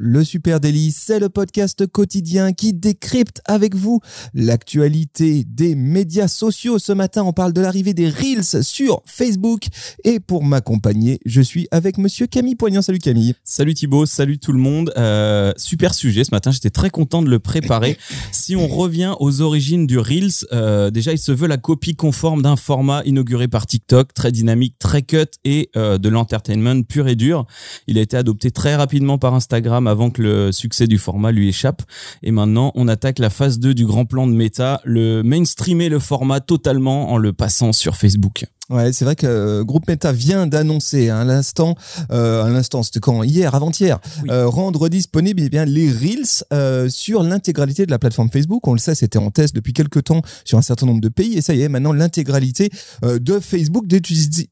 Le Super Délit, c'est le podcast quotidien qui décrypte avec vous l'actualité des médias sociaux. Ce matin, on parle de l'arrivée des Reels sur Facebook. Et pour m'accompagner, je suis avec monsieur Camille Poignant. Salut Camille. Salut Thibaut, salut tout le monde. Euh, super sujet ce matin, j'étais très content de le préparer. si on revient aux origines du Reels, euh, déjà il se veut la copie conforme d'un format inauguré par TikTok, très dynamique, très cut et euh, de l'entertainment pur et dur. Il a été adopté très rapidement par Instagram avant que le succès du format lui échappe. Et maintenant, on attaque la phase 2 du grand plan de Meta, le mainstreamer le format totalement en le passant sur Facebook. Ouais, c'est vrai que euh, Groupe Meta vient d'annoncer à l'instant, euh, à l'instant, c'était quand hier, avant-hier, euh, rendre disponible eh bien les reels sur l'intégralité de la plateforme Facebook. On le sait, c'était en test depuis quelques temps sur un certain nombre de pays, et ça y est, maintenant l'intégralité de Facebook, des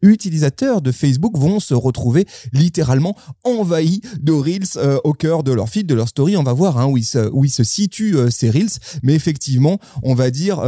utilisateurs de Facebook vont se retrouver littéralement envahis de reels au cœur de leur feed, de leur story. On va voir hein, où ils se, où ils se situent ces reels, mais effectivement, on va dire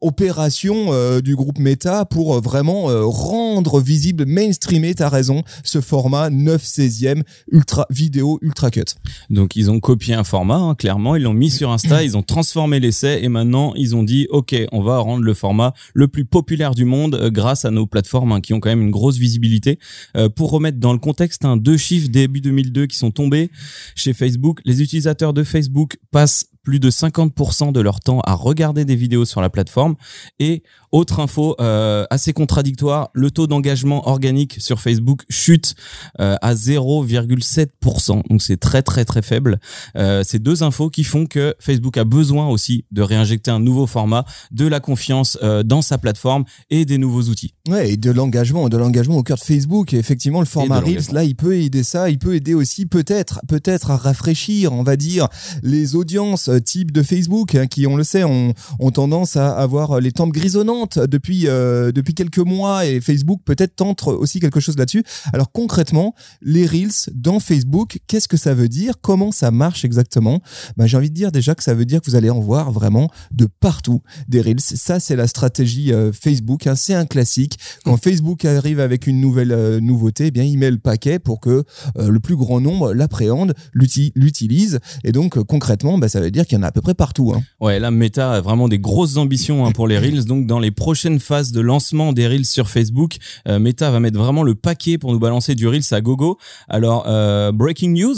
opération du groupe Meta pour euh, vraiment euh, rendre visible, mainstreamer, t'as raison, ce format 9 16e ultra vidéo ultra cut. Donc ils ont copié un format, hein, clairement, ils l'ont mis sur Insta, ils ont transformé l'essai et maintenant ils ont dit ok, on va rendre le format le plus populaire du monde euh, grâce à nos plateformes hein, qui ont quand même une grosse visibilité. Euh, pour remettre dans le contexte, hein, deux chiffres début 2002 qui sont tombés chez Facebook, les utilisateurs de Facebook passent plus de 50% de leur temps à regarder des vidéos sur la plateforme. Et autre info euh, assez contradictoire, le taux d'engagement organique sur Facebook chute euh, à 0,7%. Donc c'est très très très faible. Euh, c'est deux infos qui font que Facebook a besoin aussi de réinjecter un nouveau format, de la confiance euh, dans sa plateforme et des nouveaux outils. Ouais, et de l'engagement, de l'engagement au cœur de Facebook. Et effectivement, le format Reels, là, il peut aider ça. Il peut aider aussi peut-être, peut-être à rafraîchir, on va dire, les audiences euh, type de Facebook, hein, qui, on le sait, ont, tendance à avoir les tempes grisonnantes depuis, euh, depuis quelques mois. Et Facebook peut-être tente aussi quelque chose là-dessus. Alors concrètement, les Reels dans Facebook, qu'est-ce que ça veut dire? Comment ça marche exactement? Bah, J'ai envie de dire déjà que ça veut dire que vous allez en voir vraiment de partout des Reels. Ça, c'est la stratégie euh, Facebook. hein. C'est un classique. Quand Facebook arrive avec une nouvelle nouveauté, eh bien, il met le paquet pour que le plus grand nombre l'appréhende, l'uti- l'utilise. Et donc, concrètement, bah, ça veut dire qu'il y en a à peu près partout. hein. Ouais, là, Meta a vraiment des grosses ambitions hein, pour les Reels. Donc, dans les prochaines phases de lancement des Reels sur Facebook, euh, Meta va mettre vraiment le paquet pour nous balancer du Reels à gogo. Alors, euh, breaking news,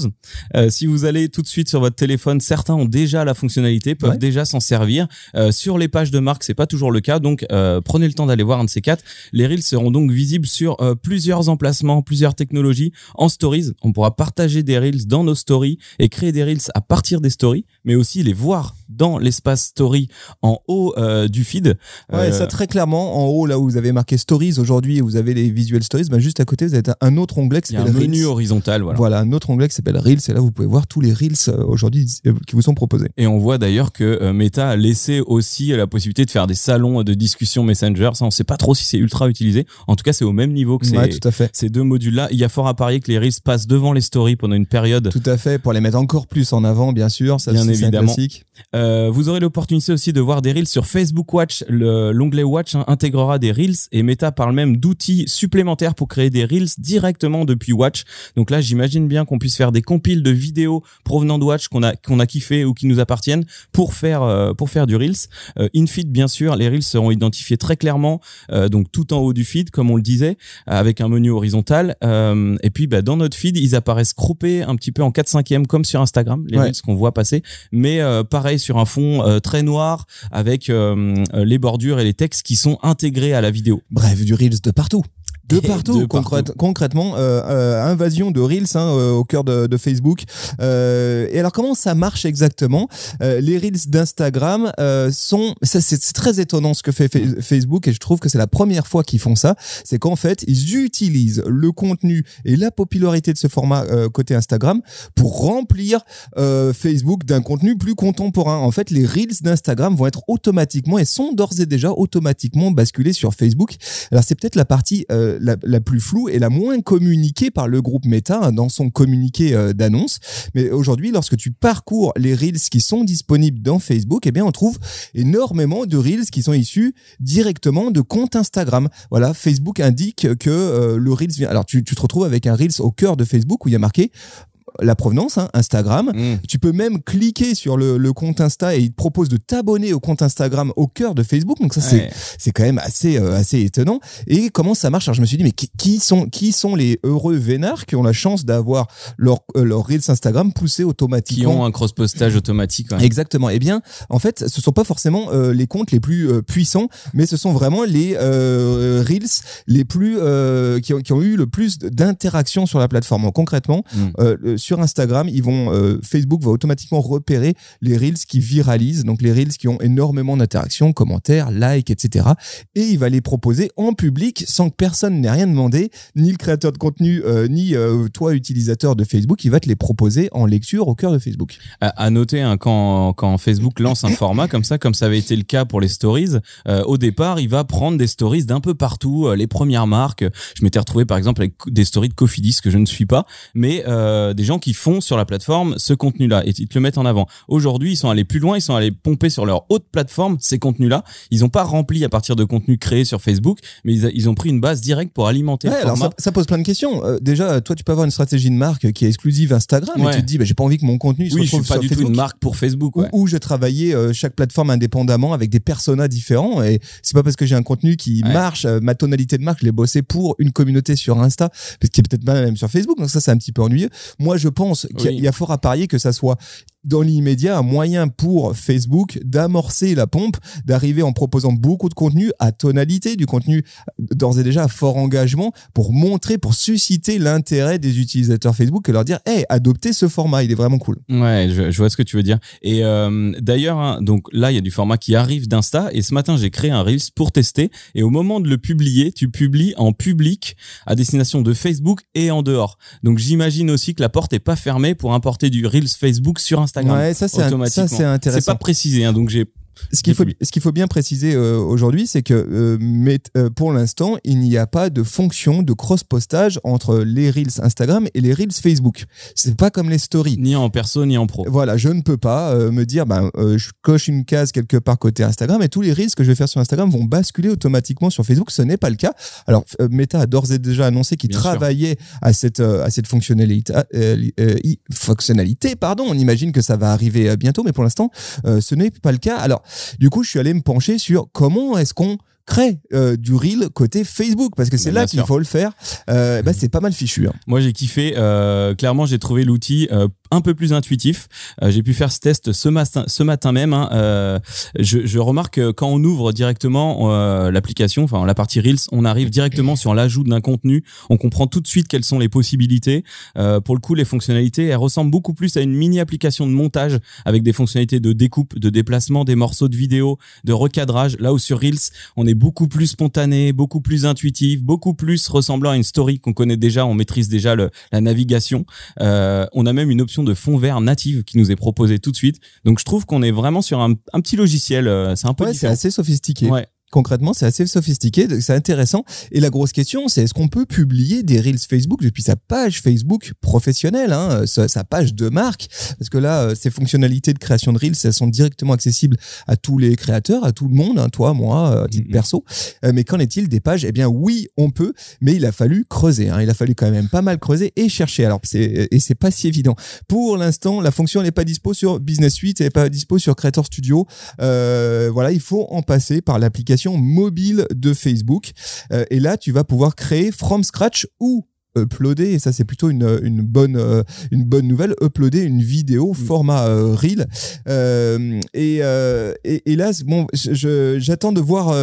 euh, si vous allez tout de suite sur votre téléphone, certains ont déjà la fonctionnalité, peuvent Ouais. déjà s'en servir. Sur les pages de marque, c'est pas toujours le cas. Donc, prenez le temps d'aller voir un de ces quatre. Les Reels seront donc visibles sur plusieurs emplacements, plusieurs technologies. En stories, on pourra partager des Reels dans nos stories et créer des Reels à partir des stories, mais aussi les voir dans l'espace story en haut euh, du feed. Ouais, Euh, ça très clairement, en haut, là où vous avez marqué Stories aujourd'hui, vous avez les Visual Stories, bah, juste à côté, vous avez un autre onglet qui un s'appelle menu horizontal, voilà. Voilà, un autre onglet qui s'appelle Reels, et là vous pouvez voir tous les Reels euh, aujourd'hui qui vous sont proposés. Et on voit d'ailleurs que Meta a laissé aussi la possibilité de faire des salons de discussion Messenger. Ça, on sait pas trop si c'est ultra utilisé. En tout cas, c'est au même niveau que ces, Ouais, tout à fait. ces deux modules-là. Il y a fort à parier que les Reels passent devant les stories pendant une période. Tout à fait, pour les mettre encore plus en avant, bien sûr. Ça, Bien un évidemment. classique. Euh, vous aurez l'opportunité aussi de voir des Reels sur Facebook Watch. Le- L'onglet Watch hein, intégrera des Reels et Meta parle même d'outils supplémentaires pour créer des Reels directement depuis Watch. Donc là, j'imagine bien qu'on puisse faire des compiles de vidéos provenant de Watch qu'on a qu'on a kiffé ou qui nous appartiennent pour faire euh, pour faire du Reels. Euh, in feed, bien sûr, les Reels seront identifiés très clairement, euh, donc tout en haut du feed, comme on le disait, avec un menu horizontal. Et puis, bah, dans notre feed, ils apparaissent croppés un petit peu en 4 5 comme sur Instagram, les Ouais. Reels qu'on voit passer mais euh, pareil sur un fond euh, très noir avec euh, les bordures et les textes qui sont intégrés à la vidéo. Bref, du Reels de partout. De partout, de concrète- partout. concrètement, euh, euh, invasion de Reels hein, euh, au cœur de, de Facebook. Euh, et alors, comment ça marche exactement? Euh, Les Reels d'Instagram euh, sont... ça, C'est très étonnant ce que fait Fa- Facebook et je trouve que c'est la première fois qu'ils font ça. C'est qu'en fait, ils utilisent le contenu et la popularité de ce format euh, côté Instagram pour remplir euh, Facebook d'un contenu plus contemporain. En fait, les Reels d'Instagram vont être automatiquement et sont d'ores et déjà automatiquement basculés sur Facebook. Alors c'est peut-être la partie euh, la, plus floue et la moins communiquée par le groupe Meta hein, dans son communiqué euh, d'annonce. Mais aujourd'hui, lorsque tu parcours les reels qui sont disponibles dans Facebook, eh bien, on trouve énormément de reels qui sont issus directement de comptes Instagram. Voilà, Facebook indique que euh, le reels vient. Alors, tu, tu te retrouves avec un reels au cœur de Facebook où il y a marqué la provenance, hein, Instagram. Mm. Tu peux même cliquer sur le, le compte Insta et il te propose de t'abonner au compte Instagram au cœur de Facebook. Donc ça, c'est Ouais. c'est quand même assez euh, assez étonnant. Et comment ça marche? Alors je me suis dit mais qui, qui sont qui sont les heureux vénards qui ont la chance d'avoir leur euh, leur reels Instagram poussé Qui automatiquement? ont un cross-postage automatique. ouais. Exactement. Eh bien, en fait, ce sont pas forcément euh, les comptes les plus euh, puissants, mais ce sont vraiment les euh, reels les plus euh, qui, ont, qui ont eu le plus d'interactions sur la plateforme. Donc, concrètement, Mm. Sur Instagram, euh, Facebook va automatiquement repérer les reels qui viralisent, donc les reels qui ont énormément d'interactions, commentaires, likes, etc. Et il va les proposer en public sans que personne n'ait rien demandé, ni le créateur de contenu, euh, ni euh, toi utilisateur de Facebook, il va te les proposer en lecture au cœur de Facebook. À, noter, hein, quand, Facebook lance un format comme ça, comme ça avait été le cas pour les stories, au départ, il va prendre des stories d'un peu partout, les premières marques. Je m'étais retrouvé par exemple avec des stories de Cofidis que je ne suis pas, mais des gens qui font sur la plateforme ce contenu-là et ils te le mettent en avant. Aujourd'hui, ils sont allés plus loin, ils sont allés pomper sur leur haute plateforme ces contenus-là. Ils n'ont pas rempli à partir de contenus créés sur Facebook, mais ils, a- ils ont pris une base directe pour alimenter Ouais, le alors format. ça, ça pose plein de questions. Euh, déjà, toi, tu peux avoir une stratégie de marque qui est exclusive Instagram, et tu te dis, bah, j'ai pas envie que mon contenu se Oui, je retrouve suis pas sur du tout une marque pour Facebook. Ou, ouais. ou je travaillais euh, chaque plateforme indépendamment avec des personas différents et c'est pas parce que j'ai un contenu qui Ouais. marche euh, ma tonalité de marque je l'ai bossé pour une communauté sur Insta parce qu'il est peut-être pas même sur Facebook donc ça c'est un petit peu ennuyeux moi je pense qu'il y a- Oui. il y a fort à parier que ça soit dans l'immédiat un moyen pour Facebook d'amorcer la pompe d'arriver en proposant beaucoup de contenu à tonalité du contenu d'ores et déjà à fort engagement pour montrer pour susciter l'intérêt des utilisateurs Facebook et leur dire hey adoptez ce format il est vraiment cool Ouais, je, je vois ce que tu veux dire. Et euh, d'ailleurs, hein, donc là, il y a du format qui arrive d'Insta. Et ce matin, j'ai créé un Reels pour tester. Et au moment de le publier, tu publies en public à destination de Facebook et en dehors. Donc j'imagine aussi que la porte est pas fermée pour importer du Reels Facebook sur Instagram. Ouais, ça c'est un- automatiquement. ça c'est intéressant. C'est pas précisé, hein, donc j'ai. Ce qu'il faut, qu'il faut bien préciser euh, aujourd'hui, c'est que euh, mais, euh, pour l'instant, il n'y a pas de fonction de cross-postage entre les Reels Instagram et les Reels Facebook. C'est pas comme les stories. Ni en perso, ni en pro. Voilà, je ne peux pas me dire, ben, je coche une case quelque part côté Instagram et tous les reels que je vais faire sur Instagram vont basculer automatiquement sur Facebook. Ce n'est pas le cas. Alors, Meta a d'ores et déjà annoncé qu'il sûr. travaillait à cette à cette fonctionnalité. fonctionnalité, pardon. On imagine que ça va arriver bientôt, mais pour l'instant, ce n'est pas le cas. Alors, du coup, je suis allé me pencher sur comment est-ce qu'on crée euh, du reel côté Facebook parce que c'est là qu'il faut le faire. Euh, bah, c'est pas mal fichu. hein. Moi, j'ai kiffé. Euh, clairement, j'ai trouvé l'outil un peu plus intuitif. Euh, j'ai pu faire ce test ce matin, ce matin même. hein. Euh, je, remarque que quand on ouvre directement euh, l'application, enfin la partie Reels, on arrive directement sur l'ajout d'un contenu. On comprend tout de suite quelles sont les possibilités. Pour le coup, les fonctionnalités, elles ressemblent beaucoup plus à une mini application de montage avec des fonctionnalités de découpe, de déplacement, des morceaux de vidéo, de recadrage. Là où sur Reels, on est beaucoup plus spontané, beaucoup plus intuitif, beaucoup plus ressemblant à une story qu'on connaît déjà, on maîtrise déjà le, la navigation. On a même une option de fond vert native qui nous est proposée tout de suite. Donc je trouve qu'on est vraiment sur un, un petit logiciel. euh, C'est un peu Ouais, c'est assez sophistiqué. Ouais. Concrètement, c'est assez sophistiqué, c'est intéressant. Et la grosse question, c'est est-ce qu'on peut publier des reels Facebook depuis sa page Facebook professionnelle, hein, sa, sa page de marque? Parce que là, euh, ces fonctionnalités de création de reels, elles sont directement accessibles à tous les créateurs, à tout le monde, hein, toi, moi, à titre Mhm. perso. Euh, mais qu'en est-il des pages? Eh bien, oui, on peut, mais il a fallu creuser. Hein, il a fallu quand même pas mal creuser et chercher. Alors, et c'est pas si évident. Pour l'instant, la fonction n'est pas dispo sur Business Suite, elle n'est pas dispo sur Creator Studio. Euh, voilà, il faut en passer par l'application mobile de Facebook. Euh, et là, tu vas pouvoir créer from scratch ou uploader et ça c'est plutôt une, une bonne euh, une bonne nouvelle uploader une vidéo format euh, reel. Euh, et, euh, et et là bon j'attends de voir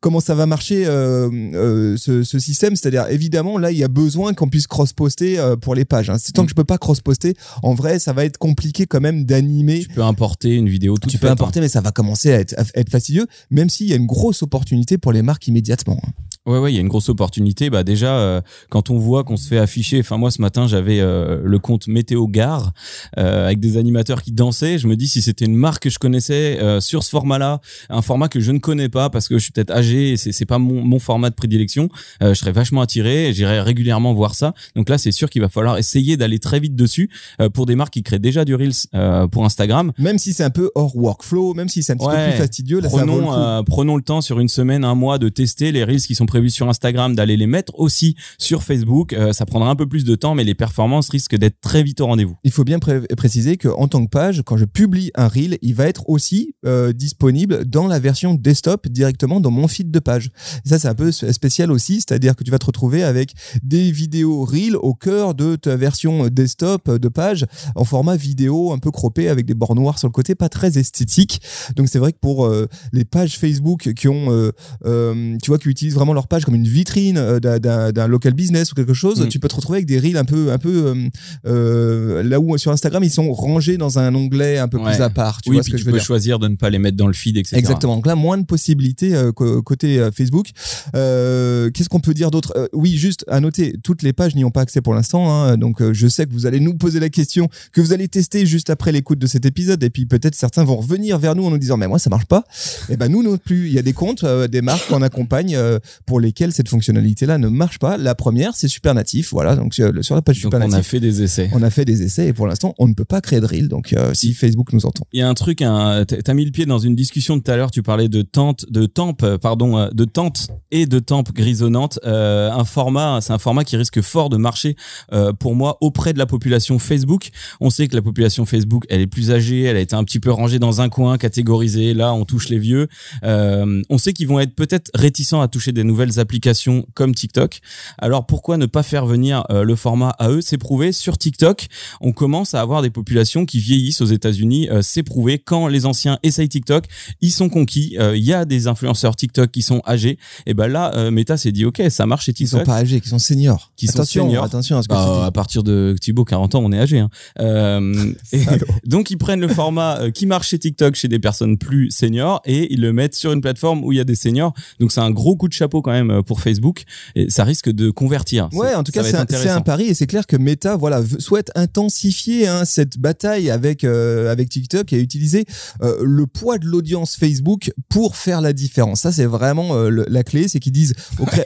comment ça va marcher ce, ce système. C'est-à-dire évidemment là il y a besoin qu'on puisse cross poster pour les pages hein. c'est tant que je peux pas cross poster en vrai ça va être compliqué quand même d'animer. Tu peux importer une vidéo tout tu peux importer, mais ça va commencer à être, à être fastidieux, même s'il y a une grosse opportunité pour les marques immédiatement. Ouais, ouais, il y a une grosse opportunité. Bah déjà, euh, quand on voit qu'on se fait afficher, enfin moi ce matin j'avais euh, le compte Météo Gare euh, avec des animateurs qui dansaient. Je me dis si c'était une marque que je connaissais sur ce format-là, un format que je ne connais pas parce que je suis peut-être âgé et c'est c'est pas mon, mon format de prédilection, je serais vachement attiré. J'irais régulièrement voir ça. Donc là, c'est sûr qu'il va falloir essayer d'aller très vite dessus pour des marques qui créent déjà du reels pour Instagram. Même si c'est un peu hors workflow, même si c'est un petit peu plus fastidieux, là, prenons, ça vaut le coup. prenons le temps sur une semaine, un mois de tester les reels qui sont prévus sur Instagram, d'aller les mettre aussi sur Facebook. Euh, ça prendra un peu plus de temps, mais les performances risquent d'être très vite au rendez-vous. Il faut bien pré préciser que en tant que page, quand je publie un reel, il va être aussi euh, disponible dans la version desktop directement dans mon feed de page. Ça, c'est un peu spécial aussi, c'est-à-dire que tu vas te retrouver avec des vidéos reel au cœur de ta version desktop de page en format vidéo un peu croppé avec des bords noirs sur le côté, pas très esthétique. Donc c'est vrai que pour euh, les pages Facebook qui ont, tu vois, qui utilisent vraiment leur page comme une vitrine euh, d'un local business ou quelque chose, Mm. tu peux te retrouver avec des reels un peu, un peu euh, euh, là où sur Instagram ils sont rangés dans un onglet un peu plus à part. Tu oui, vois ce que tu je veux peux dire choisir de ne pas les mettre dans le feed, etc. Exactement. Donc là, moins de possibilités euh, côté Facebook. Euh, Qu'est-ce qu'on peut dire d'autre? Oui, juste à noter, toutes les pages n'y ont pas accès pour l'instant. hein. donc je sais que vous allez nous poser la question, que vous allez tester juste après l'écoute de cet épisode. Et puis peut-être certains vont revenir vers nous en nous disant, mais moi ça marche pas. Et ben nous non plus. Il y a des comptes, des marques qu'on accompagne euh, pour lesquelles cette fonctionnalité-là ne marche pas. La première, c'est Super Natif. Voilà. Donc sur, sur la page Donc Super on a fait des essais. On a fait des essais et pour l'instant, on ne peut pas créer de reel. Donc, euh, si Facebook nous entend. Il y a un truc, un, t'as mis le pied dans une discussion de tout à l'heure. Tu parlais de tente, de tempe, euh, pardon, euh, de tente et de tempe grisonnante. Euh, un format, c'est un format qui risque fort de marcher euh, pour moi auprès de la population Facebook. On sait que la population Facebook, elle est plus âgée, elle a été un petit peu rangée dans un coin, catégorisée. Là, on touche les vieux. Euh, on sait qu'ils vont être peut-être réticents à toucher des nouvelles applications comme TikTok. Alors pourquoi ne pas faire venir euh, le format à eux? C'est prouvé sur TikTok. On commence à avoir des populations qui vieillissent aux États-Unis. Euh, c'est prouvé quand les anciens essayent TikTok, ils sont conquis. Euh, Il y a des influenceurs TikTok qui sont âgés. Et ben là, euh, Meta s'est dit ok, ça marche chez Ils sont TikTok. pas âgés, qui sont seniors. Qui sont seniors. attention à ce que Bah, à partir de Thibaut 40 ans, on est âgé. Hein. Euh, et donc ils prennent le format euh, qui marche chez TikTok chez des personnes plus seniors et ils le mettent sur une plateforme où il y a des seniors. Donc c'est un gros coup de chapeau quand même euh, pour Facebook et ça risque de convertir. Ouais, en tout cas, c'est un, pari et c'est clair que Meta, voilà, souhaite intensifier hein, cette bataille avec euh, avec TikTok et utiliser euh, le poids de l'audience Facebook pour faire la différence. Ça, c'est vraiment euh, le- la clé, c'est qu'ils disent,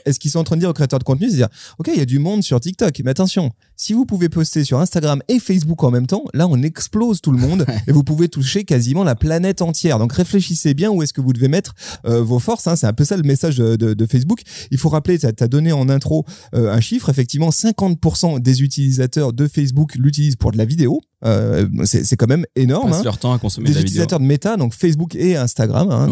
est-ce qu'ils sont en train de dire aux créateurs de contenu, c'est dire, ok, il y a du monde sur TikTok, mais attention, si vous pouvez poster sur Instagram et Facebook en même temps, là, on explose tout le monde et vous pouvez toucher quasiment la planète entière. Donc réfléchissez bien où est-ce que vous devez mettre vos forces. hein. C'est un peu ça le message de, de- de Facebook. Il faut rappeler, tu as donné en intro euh, un chiffre, effectivement, 50% des utilisateurs de Facebook l'utilisent pour de la vidéo. Euh, c'est quand même énorme. Hein. leur temps à consommer Des de la vidéo. utilisateurs de Meta, donc Facebook et Instagram. hein.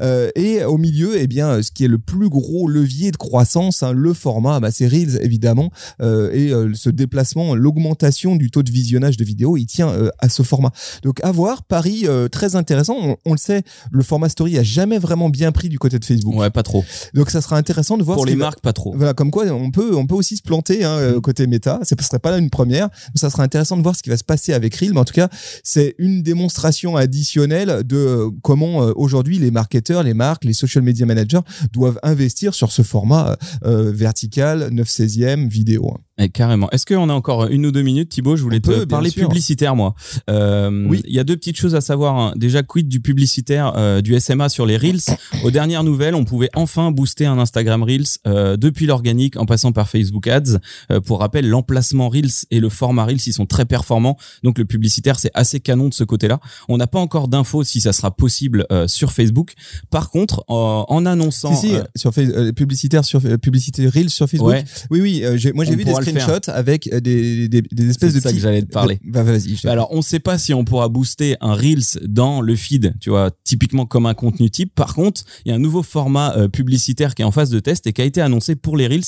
Euh, et au milieu, eh bien, ce qui est le plus gros levier de croissance, hein, le format, bah, c'est Reels évidemment, euh, et euh, ce déplacement, l'augmentation du taux de visionnage de vidéos, il tient euh, à ce format. Donc à voir, Paris euh, très intéressant. On, on le sait, le format story a jamais vraiment bien pris du côté de Facebook. Ouais, pas trop. Donc ça sera intéressant de voir Pour les va- marques, pas trop. voilà, comme quoi on peut, on peut aussi se planter hein, euh, côté méta. Ce serait pas là une première. Ça sera intéressant de voir ce qui va se passer avec Reel. Mais en tout cas, c'est une démonstration additionnelle de euh, comment euh, aujourd'hui les marketeurs, les marques, les social media managers doivent investir sur ce format euh, vertical 9 16e vidéo. Hein. Eh, carrément. Est-ce qu'on a encore une ou deux minutes, Thibaut? Je voulais te parler publicitaire, moi. Euh, Oui. Il y a deux petites choses à savoir. hein. Déjà, quid du publicitaire, euh, du SMA sur les Reels? Aux dernières nouvelles, on pouvait enfin booster un Instagram Reels euh, depuis l'organique en passant par Facebook Ads. Euh, pour rappel, l'emplacement Reels et le format Reels, ils sont très performants. Donc le publicitaire, c'est assez canon de ce côté-là. On n'a pas encore d'infos si ça sera possible euh, sur Facebook. Par contre, en, annonçant... Si, si, sur euh, publicitaire sur euh, publicité Reels sur Facebook. ouais, Oui, oui. euh, moi, j'ai vu des. Screenshots avec euh, des, des, des espèces de ça que j'allais te parler. Bah, vas-y. je- Bah alors, on ne sait pas si on pourra booster un Reels dans le feed, tu vois, typiquement comme un contenu type. Par contre, il y a un nouveau format euh, publicitaire qui est en phase de test et qui a été annoncé pour les Reels.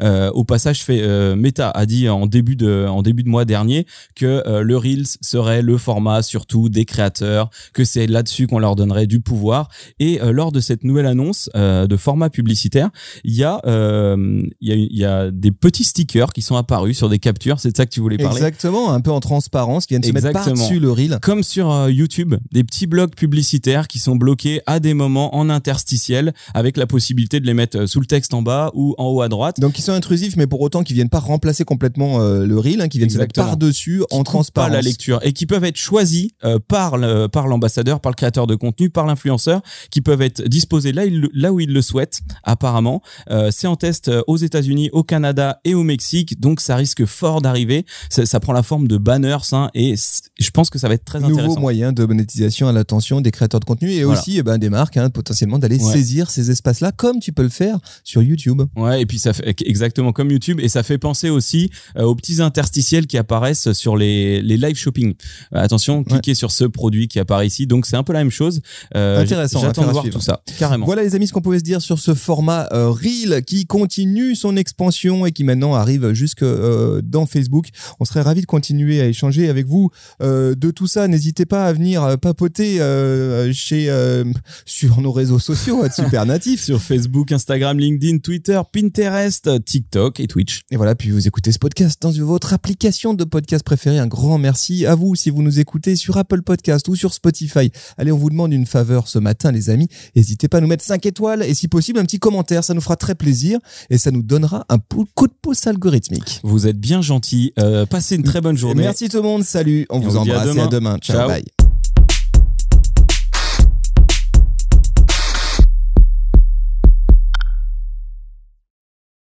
Euh, au passage, fait, euh, Meta a dit en début de, en début de mois dernier que euh, le Reels serait le format surtout des créateurs, que c'est là-dessus qu'on leur donnerait du pouvoir. Et lors de cette nouvelle annonce de format publicitaire, il y a, euh, il y a, y a des petits stickers qui qui sont apparus sur des captures. C'est de ça que tu voulais parler. Exactement, un peu en transparence, qui viennent se mettre par-dessus le reel. Comme sur euh, YouTube, des petits blocs publicitaires qui sont bloqués à des moments en interstitiel, avec la possibilité de les mettre euh, sous le texte en bas ou en haut à droite. Donc ils sont intrusifs, mais pour autant qui viennent pas remplacer complètement le reel, hein, qui viennent se mettre par-dessus en transparence. Pas la lecture et qui peuvent être choisis par le, par l'ambassadeur, par le créateur de contenu, par l'influenceur, qui peuvent être disposés là, là où ils le souhaitent, apparemment. Euh, c'est en test euh, aux États-Unis, au Canada et au Mexique, donc ça risque fort d'arriver. Ça, ça, prend la forme de banners, hein, et je pense que ça va être très Nouveau intéressant. Nouveau moyen de monétisation à l'attention des créateurs de contenu et aussi eh ben, des marques, hein, potentiellement d'aller saisir ces espaces-là, comme tu peux le faire sur YouTube. Ouais, et puis ça fait exactement comme YouTube, et ça fait penser aussi euh, aux petits interstitiels qui apparaissent sur les, les live shopping. attention, cliquez sur ce produit qui apparaît ici, donc c'est un peu la même chose. Intéressant. J'attends de voir tout ça, carrément. Voilà les amis ce qu'on pouvait se dire sur ce format euh, Reel qui continue son expansion et qui maintenant arrive jusque euh, dans Facebook. On serait ravi de continuer à échanger avec vous euh, de tout ça. N'hésitez pas à venir papoter chez sur nos réseaux sociaux, être super natif sur Facebook, Instagram, LinkedIn, Twitter, Pinterest, TikTok et Twitch. Et voilà, puis vous écoutez ce podcast dans votre application de podcast préférée. Un grand merci à vous si vous nous écoutez sur Apple Podcast ou sur Spotify. Allez, on vous demande une faveur ce matin, les amis. N'hésitez pas à nous mettre 5 étoiles et si possible un petit commentaire. Ça nous fera très plaisir et ça nous donnera un coup de pouce algorithmique. Vous êtes bien gentil. Euh, passez une très bonne journée. Merci tout le monde. Salut. On vous embrasse et à demain. Ciao. Bye.